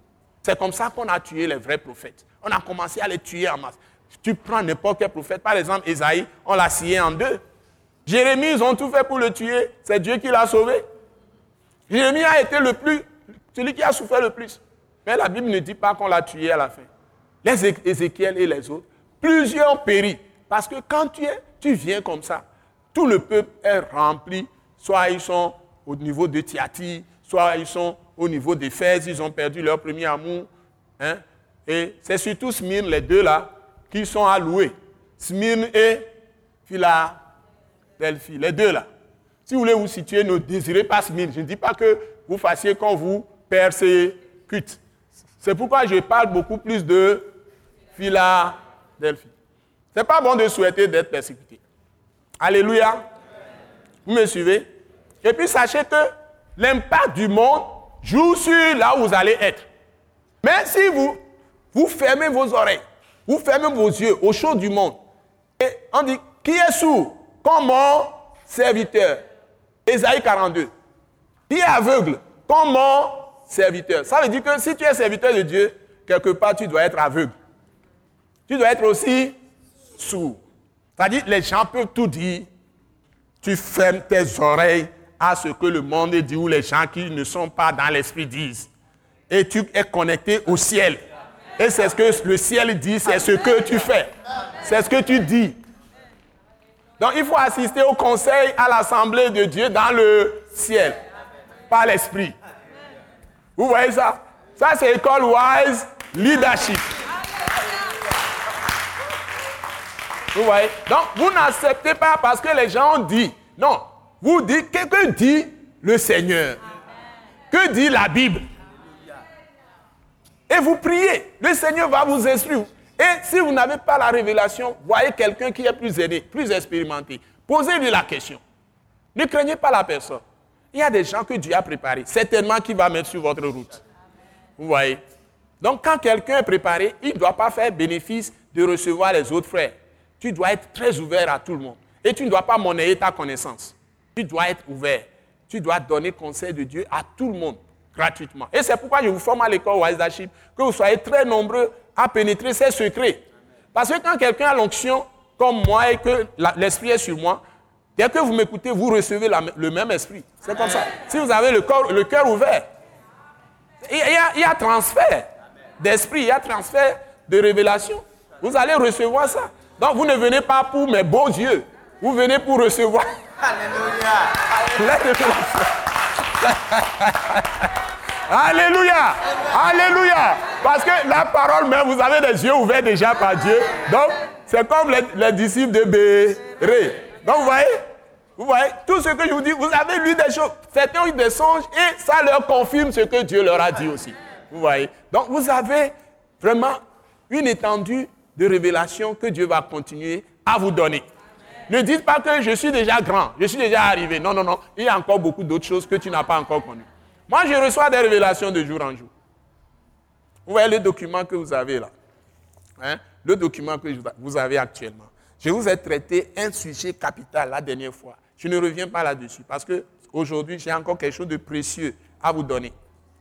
C'est comme ça qu'on a tué les vrais prophètes. On a commencé à les tuer en masse. Tu prends n'importe quel prophète, par exemple Esaïe, on l'a scié en deux. Jérémie, ils ont tout fait pour le tuer. C'est Dieu qui l'a sauvé. Jérémie a été le plus, celui qui a souffert le plus. Mais la Bible ne dit pas qu'on l'a tué à la fin. Les Ézéchiel et les autres, plusieurs périt. Parce que quand tu, tu viens comme ça, tout le peuple est rempli. Soit ils sont au niveau de Tiati, soit ils sont au niveau des Fès, ils ont perdu leur premier amour. Hein. Et c'est surtout Smyrne, les deux là, qui sont alloués. Smyrne et Philadelphie, les deux là. Si vous voulez vous situer, ne désirez pas Smyrne. Je ne dis pas que vous fassiez quand vous persécutez. C'est pourquoi je parle beaucoup plus de Philadelphie. Ce n'est pas bon de souhaiter d'être persécuté. Alléluia. Vous me suivez? Et puis sachez que l'impact du monde joue sur là où vous allez être. Mais si vous, vous fermez vos oreilles, vous fermez vos yeux aux choses du monde, et on dit, qui est sourd? Comme mon serviteur Ésaïe 42. Qui est aveugle? Comme mon serviteur. Ça veut dire que si tu es serviteur de Dieu, quelque part, tu dois être aveugle. Tu dois être aussi sourd. C'est-à-dire, les gens peuvent tout dire. Tu fermes tes oreilles à ce que le monde dit ou les gens qui ne sont pas dans l'esprit disent. Et tu es connecté au ciel. Et c'est ce que le ciel dit, c'est ce que tu fais. C'est ce que tu dis. Donc il faut assister au conseil, à l'assemblée de Dieu dans le ciel, par l'esprit. Vous voyez ça? Ça, c'est école wise leadership. Vous voyez? Donc, vous n'acceptez pas parce que les gens ont dit. Non. Vous dites, que, que dit le Seigneur? Que dit la Bible? Et vous priez. Le Seigneur va vous instruire. Et si vous n'avez pas la révélation, voyez quelqu'un qui est plus aidé, plus expérimenté. Posez-lui la question. Ne craignez pas la personne. Il y a des gens que Dieu a préparés, certainement qui va mettre sur votre route. Vous voyez? Donc quand quelqu'un est préparé, il ne doit pas faire bénéfice de recevoir les autres frères. Tu dois être très ouvert à tout le monde. Et tu ne dois pas monnayer ta connaissance. Tu dois être ouvert. tu dois donner conseil de Dieu à tout le monde, gratuitement. Et c'est pourquoi je vous forme à l'école Wise que vous soyez très nombreux à pénétrer ces secrets. Parce que quand quelqu'un a l'onction, comme moi, et que l'esprit est sur moi, dès que vous m'écoutez, vous recevez le même esprit. C'est comme ça. Si vous avez le, cœur ouvert, il y, a, il y a transfert d'esprit, il y a transfert de révélation. Vous allez recevoir ça. Donc vous ne venez pas pour mes beaux yeux. Vous venez pour recevoir. Alléluia. Alléluia. Alléluia. Parce que la parole même, vous avez des yeux ouverts déjà par Dieu. Donc, c'est comme les, disciples de Béré. Donc, vous voyez, vous voyez, tout ce que je vous dis, vous avez lu des choses. Certains ont eu des songes et ça leur confirme ce que Dieu leur a dit aussi. Vous voyez? Donc, vous avez vraiment une étendue de révélation que Dieu va continuer à vous donner. Ne dites pas que je suis déjà grand, je suis déjà arrivé. Non, non, non. Il y a encore beaucoup d'autres choses que tu n'as pas encore connues. Moi, je reçois des révélations de jour en jour. Vous voyez le document que vous avez là. Hein? Le document que vous avez actuellement. Je vous ai traité un sujet capital la dernière fois. Je ne reviens pas là-dessus parce que aujourd'hui, j'ai encore quelque chose de précieux à vous donner.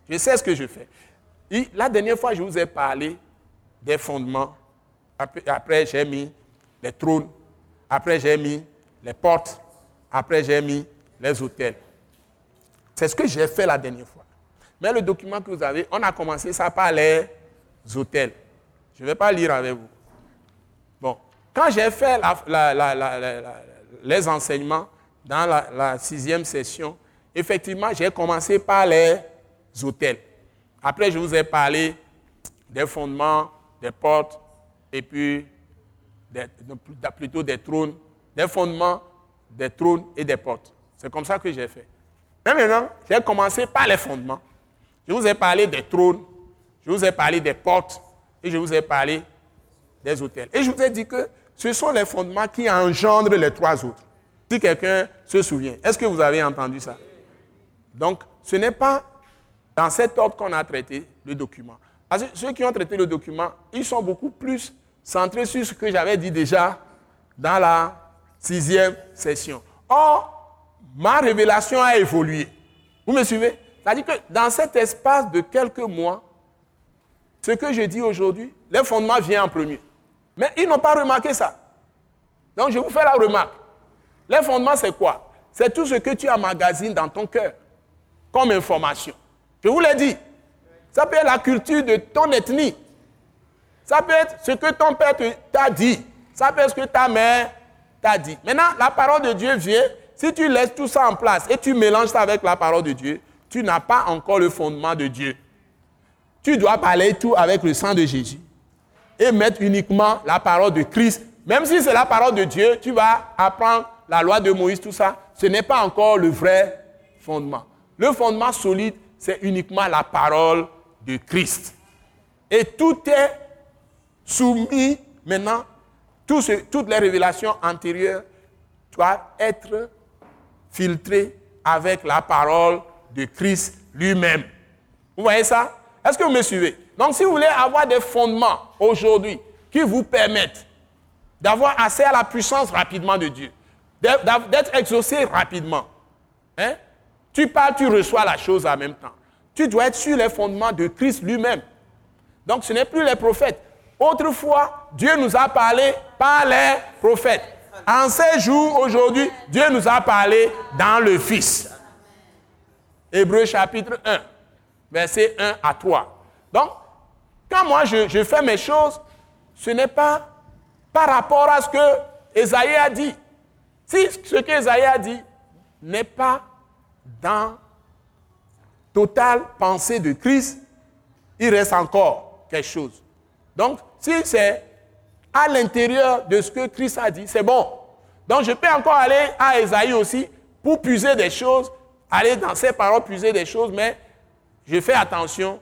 Je sais ce que je fais. la dernière fois, je vous ai parlé des fondements. Après, j'ai mis les trônes. Après, j'ai mis les portes. Après, j'ai mis les hôtels. C'est ce que j'ai fait la dernière fois. Mais le document que vous avez, on a commencé ça par les hôtels. Je ne vais pas lire avec vous. Bon, quand j'ai fait les enseignements dans la, sixième session, effectivement, j'ai commencé par les hôtels. Après, je vous ai parlé des fondements, des portes, et puis plutôt des trônes, des fondements, des trônes et des portes. C'est comme ça que j'ai fait. Mais maintenant, j'ai commencé par les fondements. Je vous ai parlé des trônes, je vous ai parlé des portes et je vous ai parlé des hôtels. Et je vous ai dit que ce sont les fondements qui engendrent les trois autres. Si quelqu'un se souvient, est-ce que vous avez entendu ça? Donc, ce n'est pas dans cet ordre qu'on a traité le document. Parce que ceux qui ont traité le document, ils sont beaucoup plus centrés sur ce que j'avais dit déjà dans la sixième session. Or, ma révélation a évolué. Vous me suivez? C'est-à-dire que dans cet espace de quelques mois, ce que je dis aujourd'hui, les fondements viennent en premier. Mais ils n'ont pas remarqué ça. Donc je vous fais la remarque. Les fondements, c'est quoi? C'est tout ce que tu emmagasines dans ton cœur comme information. Je vous l'ai dit. Ça peut être la culture de ton ethnie. Ça peut être ce que ton père t'a dit. Ça peut être ce que ta mère t'a dit. Maintenant, la parole de Dieu vient. Si tu laisses tout ça en place et tu mélanges ça avec la parole de Dieu, tu n'as pas encore le fondement de Dieu. Tu dois parler tout avec le sang de Jésus et mettre uniquement la parole de Christ. Même si c'est la parole de Dieu, tu vas apprendre la loi de Moïse, tout ça. Ce n'est pas encore le vrai fondement. Le fondement solide, c'est uniquement la parole de Christ. Et tout est soumis maintenant, toutes les révélations antérieures doivent être filtrées avec la parole de Christ lui-même. Vous voyez ça? Est-ce que vous me suivez? Donc si vous voulez avoir des fondements aujourd'hui qui vous permettent d'avoir accès à la puissance rapidement de Dieu, d'être exaucé rapidement, hein? tu parles, tu reçois la chose en même temps. Tu dois être sur les fondements de Christ lui-même. Donc ce n'est plus les prophètes. Autrefois, Dieu nous a parlé par les prophètes. En ces jours, aujourd'hui, Dieu nous a parlé dans le Fils. Hébreu chapitre 1, verset 1 à 3. Donc, quand moi je, fais mes choses, ce n'est pas par rapport à ce que Esaïe a dit. Si ce que Esaïe a dit n'est pas dans totale pensée de Christ, il reste encore quelque chose. Donc, si c'est à l'intérieur de ce que Christ a dit, c'est bon. Donc, je peux encore aller à Esaïe aussi pour puiser des choses aller dans ses paroles puiser des choses, mais je fais attention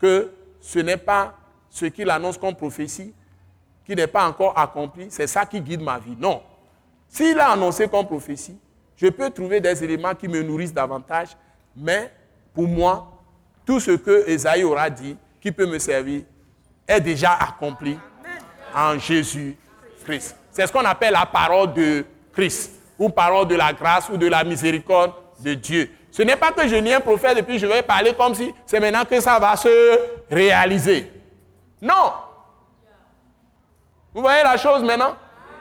que ce n'est pas ce qu'il annonce comme prophétie qui n'est pas encore accompli, c'est ça qui guide ma vie. Non. S'il a annoncé comme prophétie, je peux trouver des éléments qui me nourrissent davantage, mais pour moi, tout ce que Esaïe aura dit, qui peut me servir, est déjà accompli en Jésus-Christ. C'est ce qu'on appelle la parole de Christ, ou parole de la grâce ou de la miséricorde de Dieu. Ce n'est pas que je lis un prophète et puis je vais parler comme si c'est maintenant que ça va se réaliser. Non. Vous voyez la chose maintenant?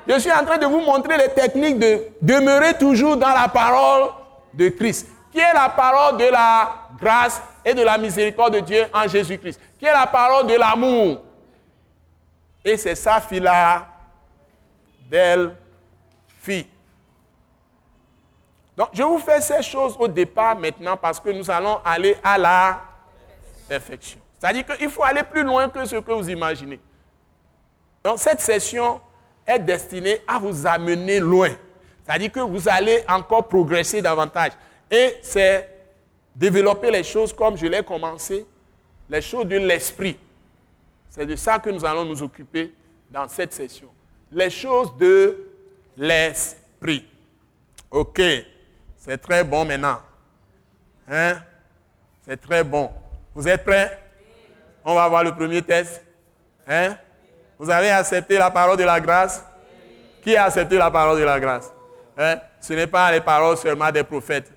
Je suis en train de vous montrer les techniques de demeurer toujours dans la parole de Christ, qui est la parole de la grâce et de la miséricorde de Dieu en Jésus-Christ, qui est la parole de l'amour? Et c'est sa fille-là, belle fille. Donc, je vous fais ces choses au départ maintenant parce que nous allons aller à la perfection. C'est-à-dire qu'il faut aller plus loin que ce que vous imaginez. Donc, cette session est destinée à vous amener loin. C'est-à-dire que vous allez encore progresser davantage. Et c'est développer les choses comme je l'ai commencé, les choses de l'esprit. C'est de ça que nous allons nous occuper dans cette session. Les choses de l'esprit. OK. C'est très bon maintenant. Hein? C'est très bon. Vous êtes prêts? On va voir le premier test. Hein? Vous avez accepté la parole de la grâce? Qui a accepté la parole de la grâce? Hein? Ce n'est pas les paroles seulement des prophètes.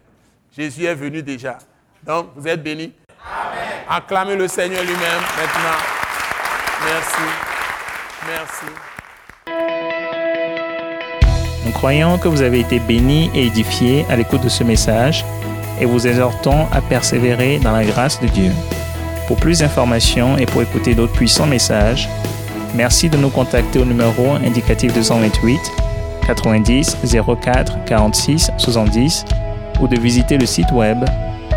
Jésus est venu déjà. Donc, vous êtes bénis. Amen. Acclamez le Seigneur lui-même maintenant. Merci. Merci. Nous croyons que vous avez été bénis et édifiés à l'écoute de ce message et vous exhortons à persévérer dans la grâce de Dieu. Pour plus d'informations et pour écouter d'autres puissants messages, merci de nous contacter au numéro indicatif 228 90 04 46 70 ou de visiter le site web